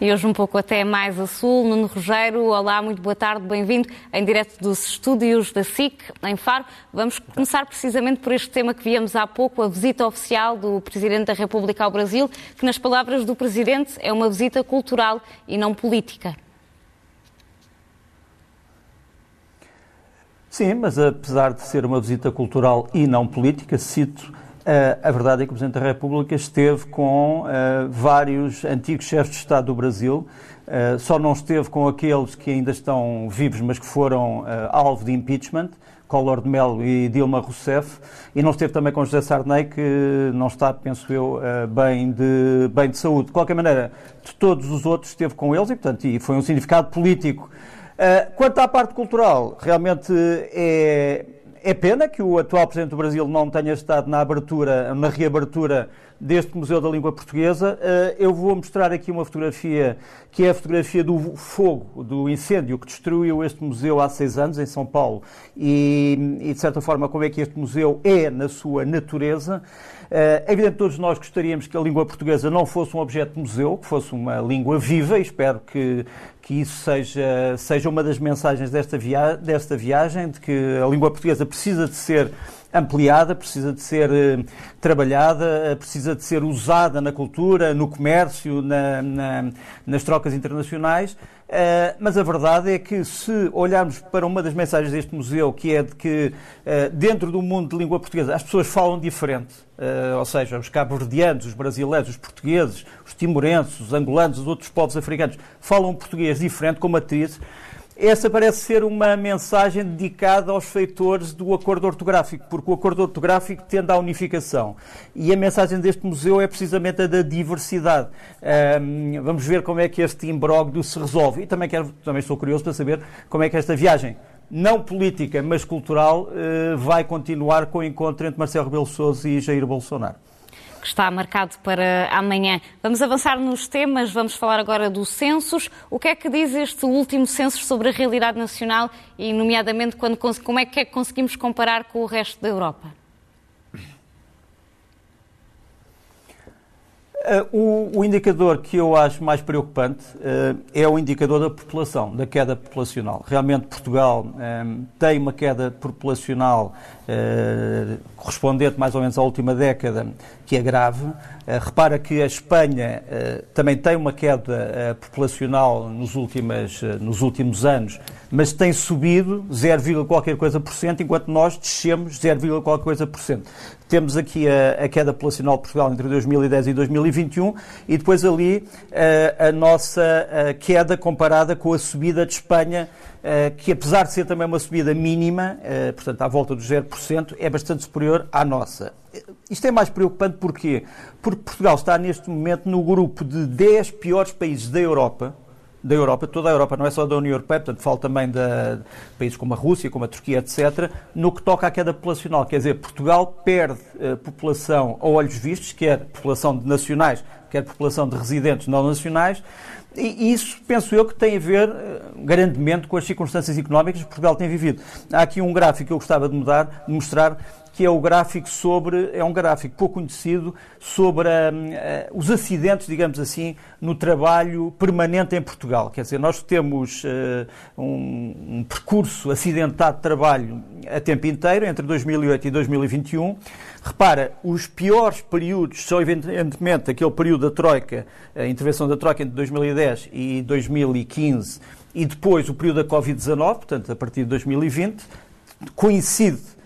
e hoje um pouco até mais a sul. Nuno Rogério, olá, muito boa tarde, bem-vindo em direto dos estúdios da SIC, em Faro. Vamos começar precisamente por este tema que viemos há pouco, a visita oficial do Presidente da República ao Brasil, que, nas palavras do Presidente, é uma visita cultural e não política. Sim, mas apesar de ser uma visita cultural e não política, cito a verdade é que o Presidente da República esteve com uh, vários antigos chefes de Estado do Brasil, uh, só não esteve com aqueles que ainda estão vivos, mas que foram alvo de impeachment, Collor de Mello e Dilma Rousseff, e não esteve também com José Sarney, que não está, penso eu, bem, de, bem de saúde. De qualquer maneira, de todos os outros esteve com eles e, portanto, e foi um significado político. quanto à parte cultural, realmente é é pena que o atual Presidente do Brasil não tenha estado na abertura, na reabertura deste Museu da Língua Portuguesa. Eh, eu vou mostrar aqui uma fotografia que é a fotografia do fogo, do incêndio que destruiu este museu há seis anos em São Paulo e, e de certa forma, como é que este museu é na sua natureza. É evidente que todos nós gostaríamos que a língua portuguesa não fosse um objeto de museu, que fosse uma língua viva e espero que, que isso seja, seja uma das mensagens desta, via desta viagem, de que a língua portuguesa precisa de ser ampliada, precisa de ser uh, trabalhada, uh, precisa de ser usada na cultura, no comércio, na, na, nas trocas internacionais. Uh, mas a verdade é que, se olharmos para uma das mensagens deste museu, que é de que, dentro do mundo de língua portuguesa, as pessoas falam diferente, ou seja, os cabo-verdianos, os brasileiros, os portugueses, os timorenses, os angolanos, os outros povos africanos, falam português diferente, com matrizes essa parece ser uma mensagem dedicada aos feitores do acordo ortográfico, porque o acordo ortográfico tende à unificação. E a mensagem deste museu é precisamente a da diversidade. Um, vamos ver como é que este imbróglio se resolve. E também, quero, também estou curioso para saber como é que esta viagem não política, mas cultural, uh, vai continuar com o encontro entre Marcelo Rebelo Sousa e Jair Bolsonaro está marcado para amanhã. Vamos avançar nos temas, vamos falar agora dos censos. O que é que diz este último censo sobre a realidade nacional e, nomeadamente, quando, como é que, é que conseguimos comparar com o resto da Europa? Uh, o, o, indicador que eu acho mais preocupante uh, é o indicador da população, da queda populacional. Realmente Portugal um, tem uma queda populacional uh, correspondente mais ou menos à última década, que é grave. Repara que a Espanha também tem uma queda populacional nos, últimas, nos últimos anos, mas tem subido 0, qualquer coisa por cento, enquanto nós descemos 0, qualquer coisa por cento. Temos aqui a, a, queda populacional de Portugal entre 2010 e 2021 e depois ali a, a nossa queda comparada com a subida de Espanha, que apesar de ser também uma subida mínima, portanto à volta dos 0%, é bastante superior à nossa. Isto é mais preocupante porquê? Porque Portugal está neste momento no grupo de 10 piores países da Europa, da Europa, toda a Europa, não é só da União Europeia, portanto, falo também de países como a Rússia, como a Turquia, etc., no que toca à queda populacional. Quer dizer, Portugal perde uh, população a olhos vistos, quer população de nacionais, quer população de residentes não nacionais, e isso, penso eu, que tem a ver uh, grandemente com as circunstâncias económicas que Portugal tem vivido. Há aqui um gráfico que eu gostava de, mudar, de mostrar que é o gráfico sobre, é um gráfico pouco conhecido sobre um, uh, os acidentes, digamos assim, no trabalho permanente em Portugal. Quer dizer, nós temos uh, um, um, percurso acidentado de trabalho a tempo inteiro, entre 2008 e 2021. Repara, os piores períodos são, evidentemente, aquele período da Troika, a intervenção da Troika entre 2010 e 2015, e depois o período da Covid-19, portanto, a partir de 2020, coincide eh,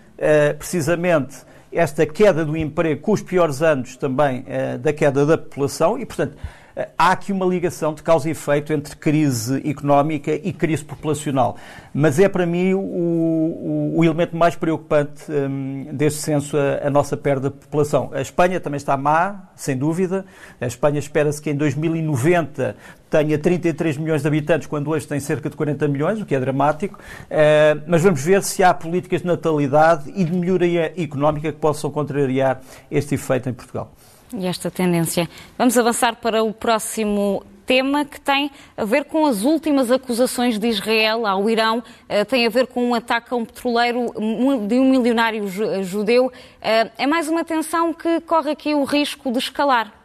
precisamente esta queda do emprego com os piores anos também eh, da queda da população e, portanto, há aqui uma ligação de causa e efeito entre crise económica e crise populacional. Mas é para mim o, o, o elemento mais preocupante um, deste censo a, a, nossa perda de população. A Espanha também está má, sem dúvida. A Espanha espera-se que em 2090 tenha 33 milhões de habitantes, quando hoje tem cerca de 40 milhões, o que é dramático. Uh, mas vamos ver se há políticas de natalidade e de melhoria económica que possam contrariar este efeito em Portugal e esta tendência. Vamos avançar para o próximo tema que tem a ver com as últimas acusações de Israel ao Irão, uh, tem a ver com um ataque a um petroleiro de um milionário judeu. Uh, é mais uma tensão que corre aqui o risco de escalar.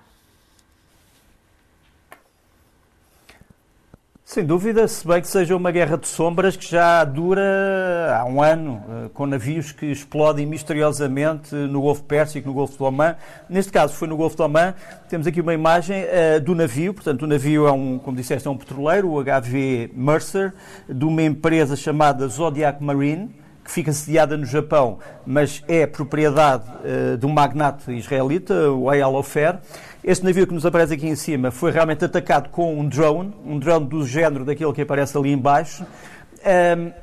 Sem dúvida, se bem que seja uma guerra de sombras que já dura há um ano, eh, com navios que explodem misteriosamente no Golfo Pérsico, no Golfo do Oman. Neste caso foi no Golfo do Oman. Temos aqui uma imagem uh, do navio, portanto o navio é um, como disseste, é um petroleiro, o HV Mercer, de uma empresa chamada Zodiac Marine, que fica sediada no Japão, mas é propriedade uh, de um magnate israelita, o Eyal Ofer. Este navio que nos aparece aqui em cima foi realmente atacado com um drone, um drone do género daquele que aparece ali embaixo.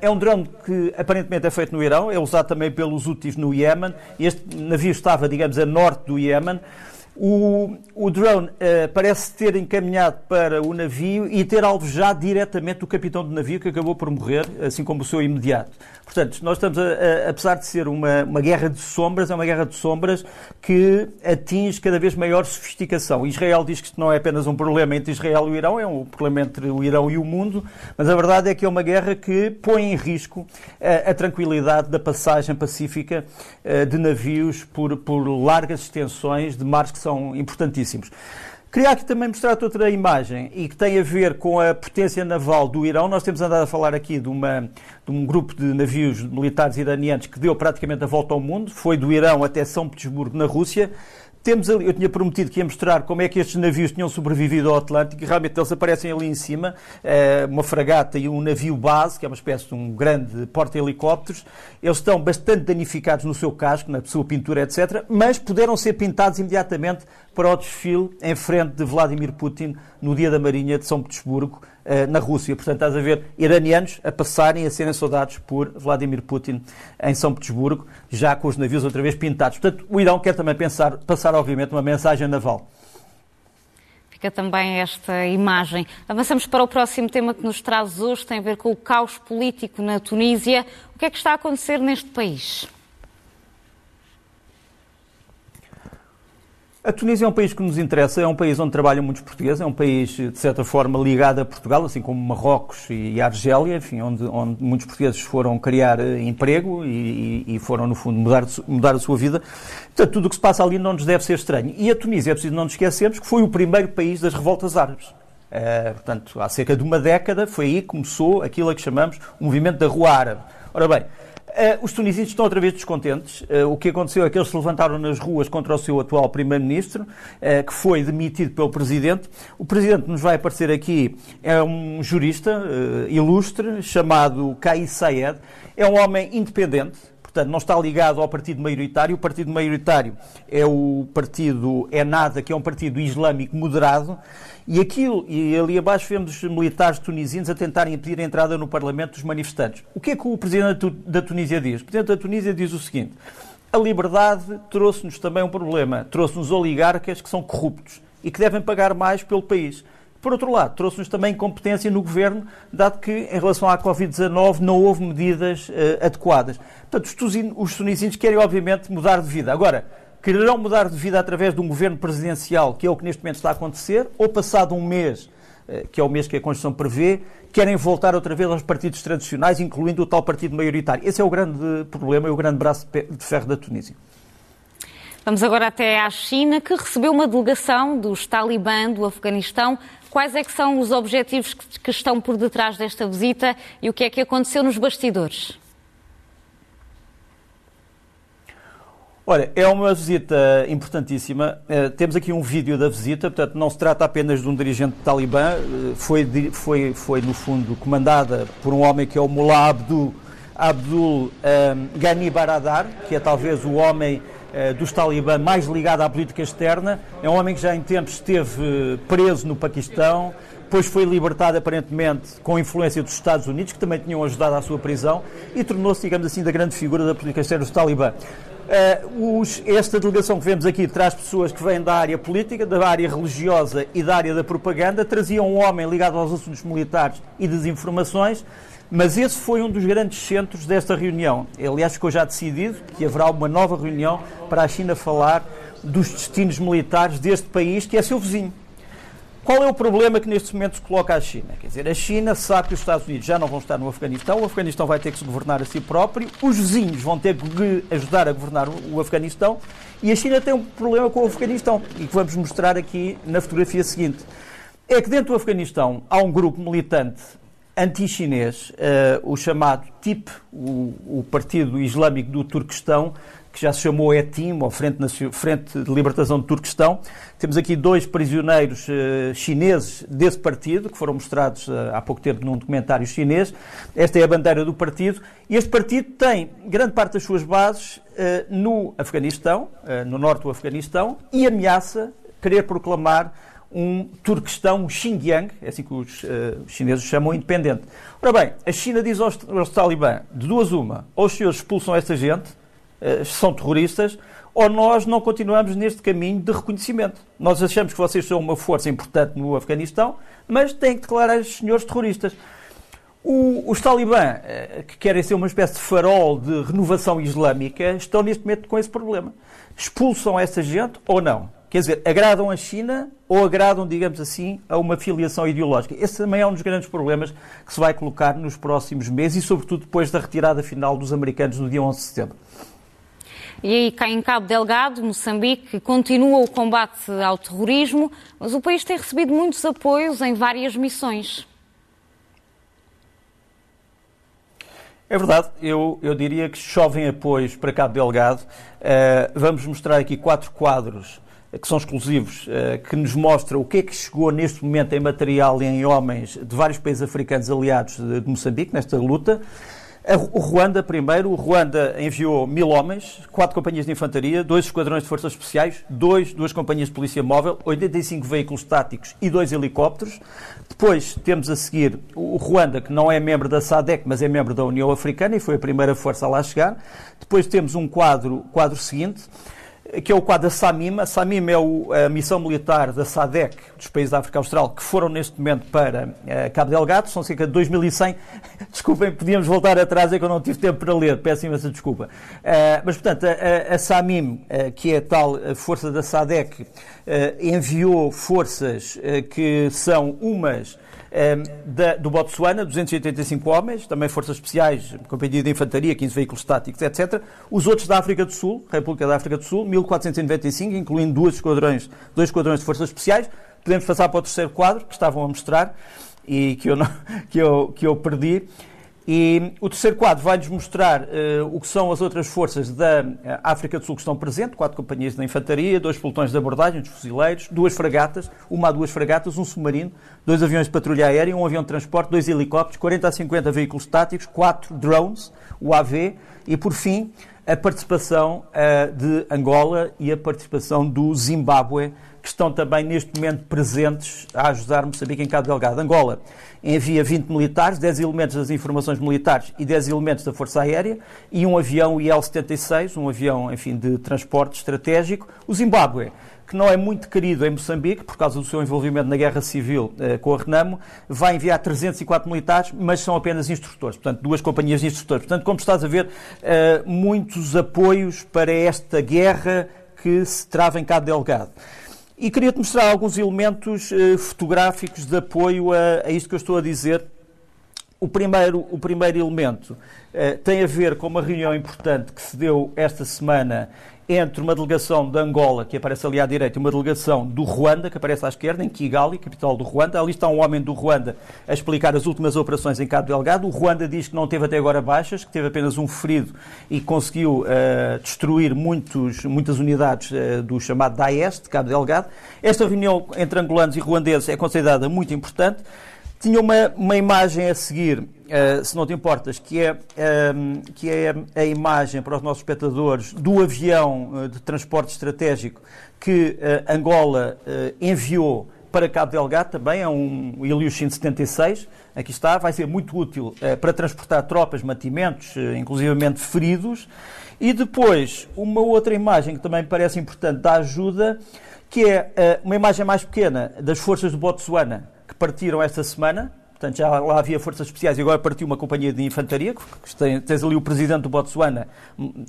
É um drone que aparentemente é feito no Irão, é usado também pelos Houthis no Iémen. Este navio estava, digamos, a norte do Iémen. O, o drone uh, parece ter encaminhado para o navio e ter alvejado diretamente o capitão do navio, que acabou por morrer, assim como o seu imediato. Portanto, nós estamos, a, a, apesar de ser uma, uma guerra de sombras, é uma guerra de sombras que atinge cada vez maior sofisticação. Israel diz que isto não é apenas um problema entre Israel e o Irão, é um problema entre o Irão e o mundo, mas a verdade é que é uma guerra que põe em risco a, a tranquilidade da passagem pacífica de navios por, por largas extensões de mares que são importantíssimos. Queria aqui também mostrar-te outra imagem e que tem a ver com a potência naval do Irão. Nós temos andado a falar aqui de, uma, de um grupo de navios militares iranianos que deu praticamente a volta ao mundo, foi do Irão até São Petersburgo, na Rússia. Temos ali, eu tinha prometido que ia mostrar como é que estes navios tinham sobrevivido ao Atlântico e realmente eles aparecem ali em cima, eh, uma fragata e um navio base, que é uma espécie de um grande porta-helicópteros. Eles estão bastante danificados no seu casco, na sua pintura, etc., mas puderam ser pintados imediatamente para o desfile em frente de Vladimir Putin no Dia da Marinha de São Petersburgo, na Rússia. Portanto, estás a ver iranianos a passarem, a serem soldados por Vladimir Putin em São Petersburgo, já com os navios outra vez pintados. Portanto, o Irão quer também pensar, passar, obviamente, uma mensagem naval. Fica também esta imagem. Avançamos para o próximo tema que nos traz hoje, tem a ver com o caos político na Tunísia. O que é que está a acontecer neste país? A Tunísia é um país que nos interessa, é um país onde trabalham muitos portugueses, é um país, de certa forma, ligado a Portugal, assim como Marrocos e Argélia, enfim, onde, onde muitos portugueses foram criar eh, emprego e, e, foram, no fundo, mudar, mudar a sua vida. Portanto, tudo o que se passa ali não nos deve ser estranho. E a Tunísia, é preciso não nos esquecermos, que foi o primeiro país das revoltas árabes. Uh, portanto, há cerca de uma década, foi aí que começou aquilo a que chamamos o movimento da Rua Árabe. Ora bem, Uh, os tunisinos estão outra vez descontentes. Uh, o que aconteceu é que eles se levantaram nas ruas contra o seu atual primeiro-ministro, uh, que foi demitido pelo presidente. O presidente nos vai aparecer aqui é um jurista ilustre chamado Kais Sayed. É um homem independente, portanto não está ligado ao partido maioritário. O partido maioritário é o partido Enada, que é um partido islâmico moderado. E aquilo, e ali abaixo vemos os militares tunisinos a tentarem impedir a entrada no Parlamento dos manifestantes. O que é que o Presidente da Tunísia diz? O Presidente da Tunísia diz o seguinte: a liberdade trouxe-nos também um problema. Trouxe-nos oligarcas que são corruptos e que devem pagar mais pelo país. Por outro lado, trouxe-nos também incompetência no governo, dado que, em relação à Covid-19, não houve medidas uh, adequadas. Portanto, os tunisinos querem, obviamente, mudar de vida. Agora, quererão mudar de vida através de um governo presidencial, que é o que neste momento está a acontecer, ou passado um mês, eh, que é o mês que a Constituição prevê, querem voltar outra vez aos partidos tradicionais, incluindo o tal partido maioritário. Esse é o grande problema e o grande braço de ferro da Tunísia. Vamos agora até à China, que recebeu uma delegação dos Talibã do Afeganistão. Quais é que são os objetivos que estão por detrás desta visita e o que é que aconteceu nos bastidores? Olha, é uma visita importantíssima. Uh, temos aqui um vídeo da visita, portanto, não se trata apenas de um dirigente talibã, uh, foi, foi, foi, no fundo, comandada por um homem que é o Mullah Abdul, Abdul um, eh, Ghani Baradar, que é talvez o homem dos talibã mais ligado à política externa. É um homem que já em tempos esteve preso no Paquistão, depois foi libertado aparentemente com influência dos Estados Unidos, que também tinham ajudado à sua prisão, e tornou-se, digamos assim, da grande figura da política externa dos talibã. Uh, os, esta delegação que vemos aqui traz pessoas que vêm da área política, da área religiosa e da área da propaganda. Trazia um homem ligado aos assuntos militares e desinformações, mas esse foi um dos grandes centros desta reunião. Aliás, ficou já decidido que haverá uma nova reunião para a China falar dos destinos militares deste país, que é seu vizinho. Qual é o problema que neste momento se coloca a China? Quer dizer, a China sabe que os Estados Unidos já não vão estar no Afeganistão, o Afeganistão vai ter que se governar a si próprio, os vizinhos vão ter que ajudar a governar o Afeganistão e a China tem um problema com o Afeganistão e que vamos mostrar aqui na fotografia seguinte. é que dentro do Afeganistão há um grupo militante anti-chinês, uh, o chamado TIP, o, o, Partido Islâmico do Turquestão, que já se chamou ETIM, ou Frente, Frente de Libertação do Turquestão. Temos aqui dois prisioneiros uh, chineses desse partido, que foram mostrados uh, há pouco tempo num documentário chinês. Esta é a bandeira do partido. E este partido tem grande parte das suas bases no Afeganistão, no norte do Afeganistão, e ameaça querer proclamar um Turquestão, Xinjiang, é assim que os, uh, chineses chamam, independente. Ora bem, a China diz aos, aos talibã, de duas uma, ou os senhores expulsam esta gente, uh, são terroristas, ou nós não continuamos neste caminho de reconhecimento. Nós achamos que vocês são uma força importante no Afeganistão, mas têm que declarar os senhores terroristas. O, os talibã, uh, que querem ser uma espécie de farol de renovação islâmica, estão neste momento com esse problema. Expulsam essa gente ou não? Quer dizer, agradam a China ou agradam, digamos assim, a uma filiação ideológica? Esse também é um dos grandes problemas que se vai colocar nos próximos meses e, sobretudo, depois da retirada final dos americanos no dia 11 de setembro. E aí, cá em Cabo Delgado, Moçambique, continua o combate ao terrorismo, mas o país tem recebido muitos apoios em várias missões. É verdade, eu, eu diria que chovem apoios para Cabo Delgado. Uh, vamos mostrar aqui quatro quadros que são exclusivos, eh, que nos mostra o que é que chegou neste momento em material e em homens de vários países africanos aliados de Moçambique, nesta luta. O Ruanda, primeiro, o Ruanda enviou mil homens, quatro companhias de infantaria, dois esquadrões de forças especiais, dois, duas companhias de polícia móvel, 85 veículos táticos e dois helicópteros. Depois temos a seguir o Ruanda, que não é membro da SADEC, mas é membro da União Africana e foi a primeira força a lá chegar. Depois temos um quadro, quadro seguinte, que é o quadro da SAMIM. A SAMIM é o, a missão militar da SADEC, dos países da África Austral, que foram neste momento para uh, Cabo Delgado. São cerca de 2.100. Desculpem, podíamos voltar atrás, é que eu não tive tempo para ler. Peço imensa desculpa. Uh, mas, portanto, a, a SAMIM, uh, que é a tal força da SADEC, enviou forças que são umas da, do Botsuana, 285 homens, também forças especiais, companhia de infantaria, 15 veículos estáticos, etc. Os outros da África do Sul, República da África do Sul, 1495, incluindo duas esquadrões, dois esquadrões de forças especiais. Podemos passar para o terceiro quadro, que estavam a mostrar, e que eu, não, que eu, que eu perdi. E o terceiro quadro vai-nos mostrar uh, o que são as outras forças da eh, África do Sul que estão presentes, quatro companhias de infantaria, dois pelotões de abordagem, dos fuzileiros, duas fragatas, uma a duas fragatas, um submarino, dois aviões de patrulha aérea, um avião de transporte, dois helicópteros, 40 a 50 veículos táticos, quatro drones, o AV, e por fim a participação uh, de Angola e a participação do Zimbábue, que estão também neste momento presentes a ajudar Moçambique em Cabo Delgado. Angola envia 20 militares, 10 elementos das informações militares e 10 elementos da Força Aérea e um avião IL-76, um avião, enfim, de transporte estratégico. O Zimbábue, que não é muito querido em Moçambique, por causa do seu envolvimento na guerra civil eh, com a Renamo, vai enviar 304 militares, mas são apenas instrutores, portanto, duas companhias de instrutores. Portanto, como estás a ver, eh, muitos apoios para esta guerra que se trava em Cabo Delgado. E queria-te mostrar alguns elementos uh, fotográficos de apoio a, a isto que eu estou a dizer. O primeiro, o primeiro elemento uh, tem a ver com uma reunião importante que se deu esta semana entre uma delegação de Angola, que aparece ali à direita, e uma delegação do Ruanda, que aparece à esquerda, em Kigali, capital do Ruanda. Ali está um homem do Ruanda a explicar as últimas operações em Cabo Delgado. O Ruanda diz que não teve até agora baixas, que teve apenas um ferido e conseguiu uh, destruir muitos, muitas unidades uh, do chamado Daesh, de Cabo Delgado. Esta reunião entre angolanos e ruandeses é considerada muito importante. Tinha uma, uma imagem a seguir, uh, se não te importas, que é, ehm, que é a imagem para os nossos espectadores do avião uh, de transporte estratégico que uh, Angola enviou para Cabo Delgado também, é um Ilyushin 76, aqui está, vai ser muito útil para transportar tropas, mantimentos, inclusivamente feridos. E depois, uma outra imagem que também parece importante da ajuda, que é uma imagem mais pequena das forças do Botsuana, partiram esta semana. Portanto, já lá havia forças especiais e agora partiu uma companhia de infantaria. Que tens ali o presidente do Botsuana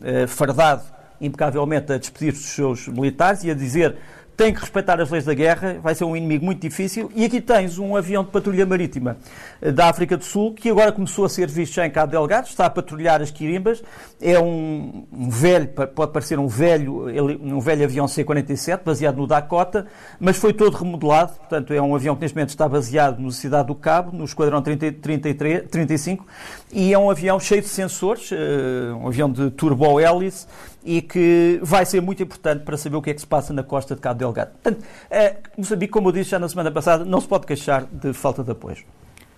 eh, fardado impecavelmente a despedir dos seus militares e a dizer tem que respeitar as leis da guerra, vai ser um inimigo muito difícil. E aqui tens um avião de patrulha marítima eh, da África do Sul, que agora começou a ser visto já em Cabo Delgado, está a patrulhar as Quirimbas. É um, um velho, pode parecer um velho, um velho avião C-47, baseado no Dakota, mas foi todo remodelado. Portanto, é um avião que neste momento está baseado na Cidade do Cabo, no Esquadrão 30, 33, 35, e é um avião cheio de sensores, eh, um avião de turbo-hélice, e que vai ser muito importante para saber o que é que se passa na costa de Cabo Delgado. Portanto, eh, Moçambique, como eu disse já na semana passada, não se pode queixar de falta de apoio.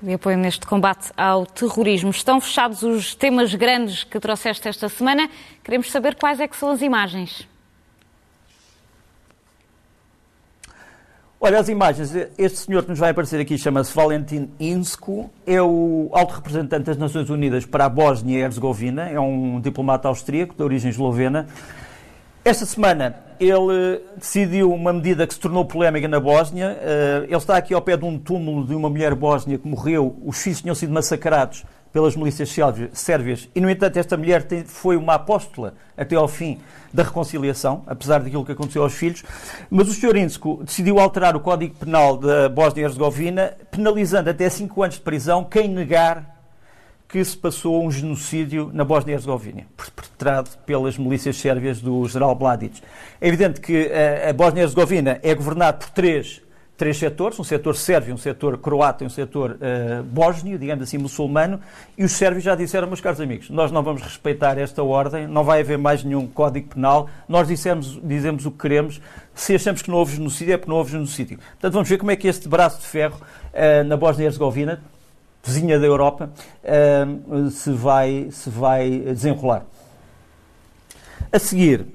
De apoio neste combate ao terrorismo. Estão fechados os temas grandes que trouxeste esta semana. Queremos saber quais é que são as imagens. Olha, as imagens, este senhor que nos vai aparecer aqui chama-se Valentin Insko, é o alto representante das Nações Unidas para a Bósnia e Herzegovina, é um diplomata austríaco de origem eslovena. Esta semana ele decidiu uma medida que se tornou polémica na Bósnia. Eh, ele está aqui ao pé de um túmulo de uma mulher bósnia que morreu, os filhos tinham sido massacrados pelas milícias sérvias e, no entanto, esta mulher foi uma apóstola até ao fim da reconciliação, apesar daquilo que aconteceu aos filhos. Mas o Sr. Insko decidiu alterar o Código Penal da Bósnia-Herzegovina, penalizando até 5 anos de prisão quem negar que se passou um genocídio na Bósnia-Herzegovina, perpetrado pelas milícias sérvias do general Mladic. É evidente que a Bósnia-Herzegovina é governada por três três setores, um setor sérvio, um setor croata e um setor uh, bósnio, digamos assim, muçulmano, e os sérvios já disseram, meus caros amigos, nós não vamos respeitar esta ordem, não vai haver mais nenhum código penal, nós dissemos, dizemos o que queremos, se achamos que não houve genocídio, é porque não houve genocídio. Portanto, vamos ver como é que este braço de ferro uh, na Bósnia-Herzegovina, vizinha da Europa, uh, se, vai, se vai desenrolar. A seguir,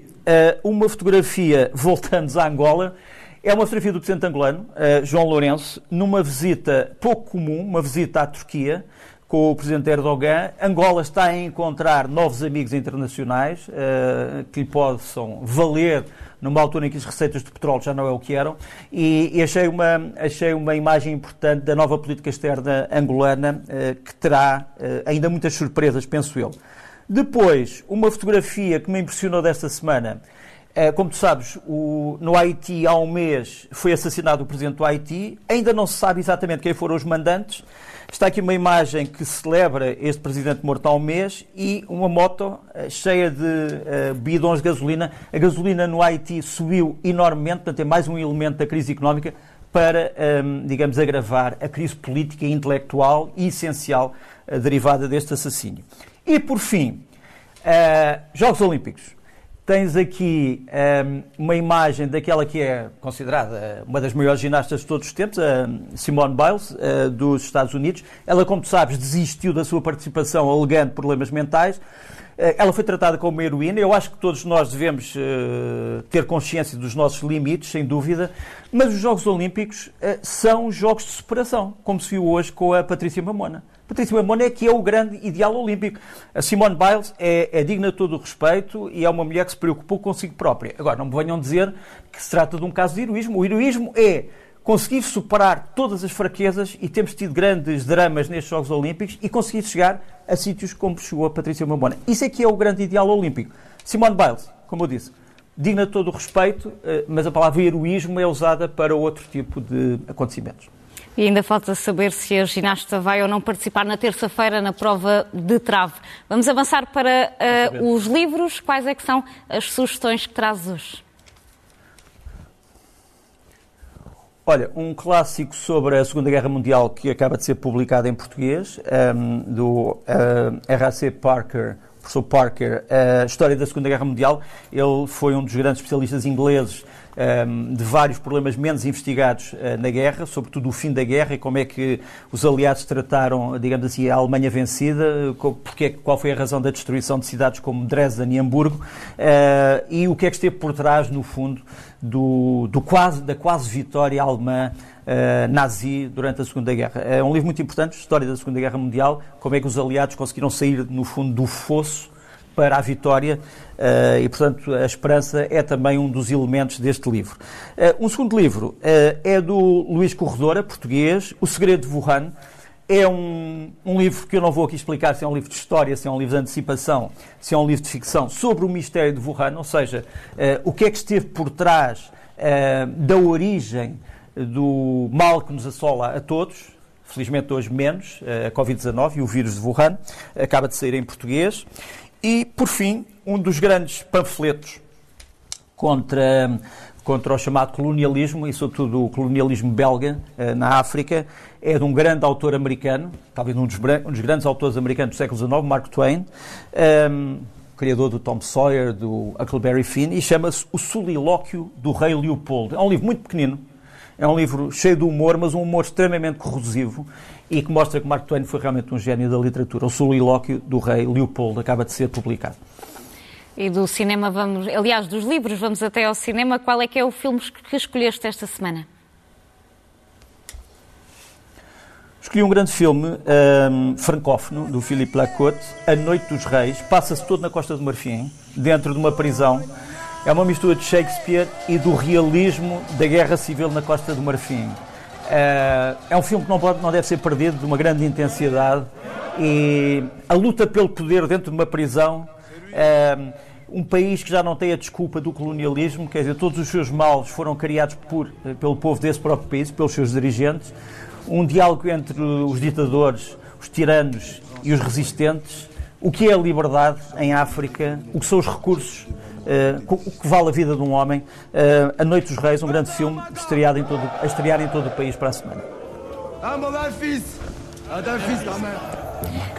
uma fotografia, voltando a Angola, é uma fotografia do presidente angolano, uh, João Lourenço, numa visita pouco comum, uma visita à Turquia, com o presidente Erdogan. Angola está a encontrar novos amigos internacionais uh, que lhe possam valer numa altura em que as receitas de petróleo já não é o que eram, e, achei, uma, achei uma imagem importante da nova política externa angolana, uh, que terá ainda muitas surpresas, penso eu. Depois, uma fotografia que me impressionou desta semana eh, como tu sabes, o, no Haiti há um mês foi assassinado o presidente do Haiti. Ainda não se sabe exatamente quem foram os mandantes. Está aqui uma imagem que celebra este presidente morto há um mês e uma moto uh, cheia de uh, bidões de gasolina. A gasolina no Haiti subiu enormemente, portanto é mais um elemento da crise económica para, um, ehm, digamos, agravar a crise política e intelectual e essencial uh, derivada deste assassínio. E, por fim, Jogos Olímpicos. Tens aqui um, ehm, uma imagem daquela que é considerada uma das maiores ginastas de todos os tempos, a Simone Biles, uh, dos Estados Unidos. Ela, como tu sabes, desistiu da sua participação alegando problemas mentais. Uh, ela foi tratada como uma heroína. Eu acho que todos nós devemos uh, ter consciência dos nossos limites, sem dúvida. Mas os Jogos Olímpicos são jogos de superação, como se viu hoje com a Patrícia Mamona. Patrícia Mamona é que é o grande ideal olímpico. A Simone Biles é, é, digna de todo o respeito e é uma mulher que se preocupou consigo própria. Agora, não me venham dizer que se trata de um caso de heroísmo. O heroísmo é conseguir superar todas as fraquezas e temos tido grandes dramas nestes Jogos Olímpicos e conseguir chegar a sítios como chegou a Patrícia Mamona. Isso é que é o grande ideal olímpico. Simone Biles, como eu disse, digna de todo o respeito, eh, mas a palavra heroísmo é usada para outro tipo de acontecimentos. E ainda falta saber se a ginasta vai ou não participar na terça-feira na prova de trave. Vamos avançar para uh, os livros. Quais é que são as sugestões que trazes hoje? Olha, um clássico sobre a Segunda Guerra Mundial que acaba de ser publicado em português, um, ehm, do uh, eh, R.A.C. Parker, professor Parker, a História da Segunda Guerra Mundial. Ele foi um dos grandes especialistas ingleses um, de vários problemas menos investigados uh, na guerra, sobretudo o fim da guerra e como é que os aliados trataram, digamos assim, a Alemanha vencida, porque, qual foi a razão da destruição de cidades como Dresden e Hamburgo uh, e o que é que esteve por trás, no fundo, do, do quase, da quase vitória alemã Uh, nazi durante a Segunda Guerra. É um livro muito importante, História da Segunda Guerra Mundial, como é que os aliados conseguiram sair, no fundo, do fosso para a vitória uh, e, portanto, a esperança é também um dos elementos deste livro. Uh, um segundo livro uh, é do Luís Corredora, português, O Segredo de Wuhan. É um, um, livro que eu não vou aqui explicar se é um livro de história, se é um livro de antecipação, se é um livro de ficção, sobre o mistério de Wuhan, ou seja, o que é que esteve por trás da origem do mal que nos assola a todos, felizmente hoje menos, a Covid-19 e o vírus de Wuhan, acaba de sair em português. E, por fim, um dos grandes panfletos contra, contra o chamado colonialismo, e sobretudo o colonialismo belga eh, na África, é de um grande autor americano, talvez um dos, um dos grandes autores americanos do século XIX, Mark Twain, um, ehm, criador do Tom Sawyer, do Huckleberry Finn, e chama-se O Solilóquio do Rei Leopoldo. É um livro muito pequenino, é um livro cheio de humor, mas um humor extremamente corrosivo e que mostra que Mark Twain foi realmente um gênio da literatura. O Solilóquio do Rei Leopoldo acaba de ser publicado. E do cinema vamos, aliás, dos livros vamos até ao cinema. Qual é que é o filme que escolheste esta semana? Escolhi um grande filme um, francófono do Philippe Lacote, A Noite dos Reis. Passa-se todo na Costa do Marfim, dentro de uma prisão. É uma mistura de Shakespeare e do realismo da Guerra Civil na Costa do Marfim. Uh, é um filme que não, pode, não deve ser perdido, de uma grande intensidade. E a luta pelo poder dentro de uma prisão um país que já não tem a desculpa do colonialismo, quer dizer, todos os seus males foram criados por, eh, pelo povo desse próprio país, pelos seus dirigentes, um diálogo entre os ditadores, os tiranos e os resistentes, o que é a liberdade em África, o que são os recursos, uh, o que vale a vida de um homem. Uh, a Noite dos Reis, um grande filme estreado em todo, a estrear em todo o país para a semana.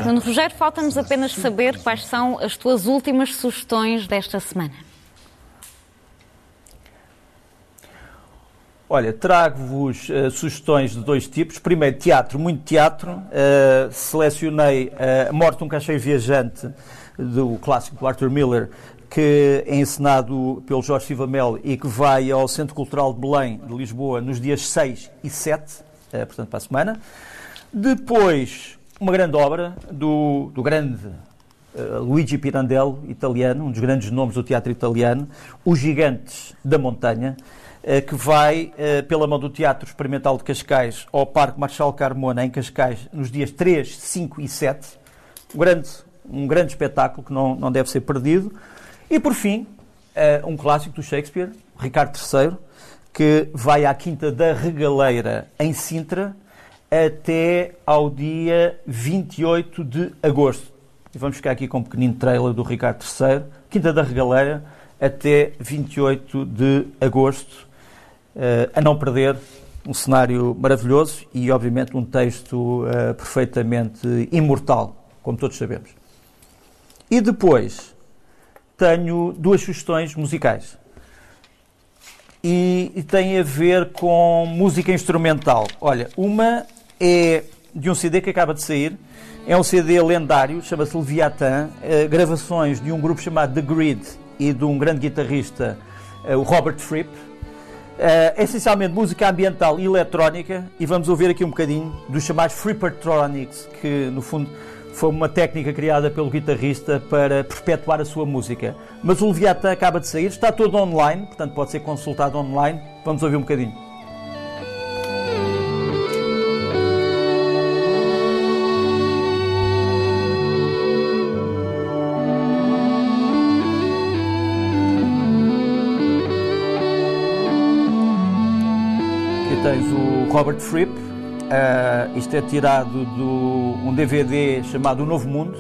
Nuno Rogério, falta-nos apenas saber quais são as tuas últimas sugestões desta semana. Olha, trago-vos uh, sugestões de dois tipos. Primeiro, teatro, muito teatro. Uh, selecionei uh, A Morte de um Cacheiro Viajante, do clássico do Arthur Miller, que é encenado pelo Jorge Silva e que vai ao Centro Cultural de Belém, de Lisboa, nos dias 6 e 7, portanto, para a semana. Depois, uma grande obra do, do grande uh, Luigi Pirandello, italiano, um dos grandes nomes do teatro italiano, Os Gigantes da Montanha, uh, que vai, uh, pela mão do Teatro Experimental de Cascais, ao Parque Marchal Carmona, em Cascais, nos dias 3, 5 e 7. Um grande, um grande espetáculo que não, não deve ser perdido. E, por fim, um clássico do Shakespeare, Ricardo III, que vai à Quinta da Regaleira, em Sintra, até ao dia 28 de agosto. E vamos ficar aqui com um pequenino trailer do Ricardo III, Quinta da Regaleira, até 28 de agosto, uh, a não perder um cenário maravilhoso e, obviamente, um texto uh, perfeitamente imortal, como todos sabemos. E depois tenho duas sugestões musicais. E, e tem a ver com música instrumental. Olha, uma é de um CD que acaba de sair. É um CD lendário, chama-se Leviathan, uh, gravações de um grupo chamado The Grid e de um grande guitarrista, uh, o Robert Fripp. Uh, essencialmente música ambiental e eletrónica, e vamos ouvir aqui um bocadinho dos chamados Frippertronics, que no fundo foi uma técnica criada pelo guitarrista para perpetuar a sua música. Mas o Leviathan acaba de sair, está todo online, portanto pode ser consultado online. Vamos ouvir um bocadinho. tens o Robert Fripp, uh, isto é tirado de um DVD chamado O Novo Mundo,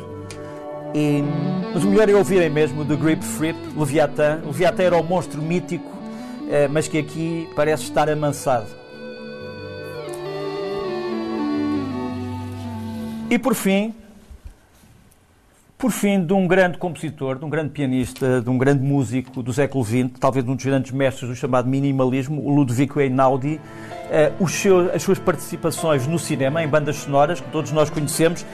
e, mas o melhor é ouvirem mesmo The Grip Fripp, Leviathan. Leviathan era o monstro mítico, uh, mas que aqui parece estar amansado. E por fim, por fim, de um grande compositor, de um grande pianista, de um grande músico do século XX, talvez um dos grandes mestres do chamado minimalismo, o Ludovico Einaudi, uh, as suas participações no cinema, em bandas sonoras, que todos nós conhecemos,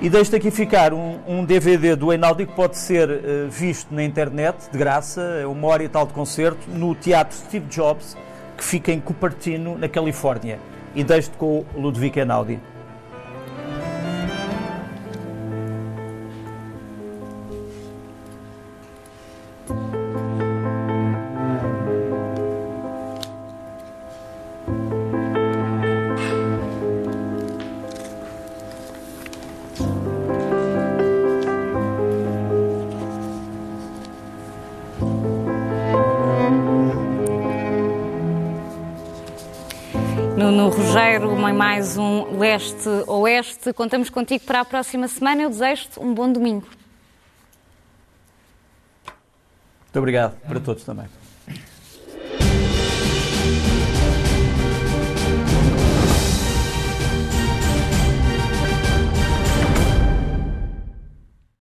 e deixo aqui ficar um, um, DVD do Einaudi que pode ser uh, visto na internet, de graça, é uma hora e tal de concerto, no Teatro Steve Jobs, que fica em Cupertino, na Califórnia. E deixo-te com o Ludovico Einaudi. Nuno Rogério, mais um Leste-Oeste. Contamos contigo para a próxima semana. Eu desejo-te um bom domingo. Muito obrigado para todos também.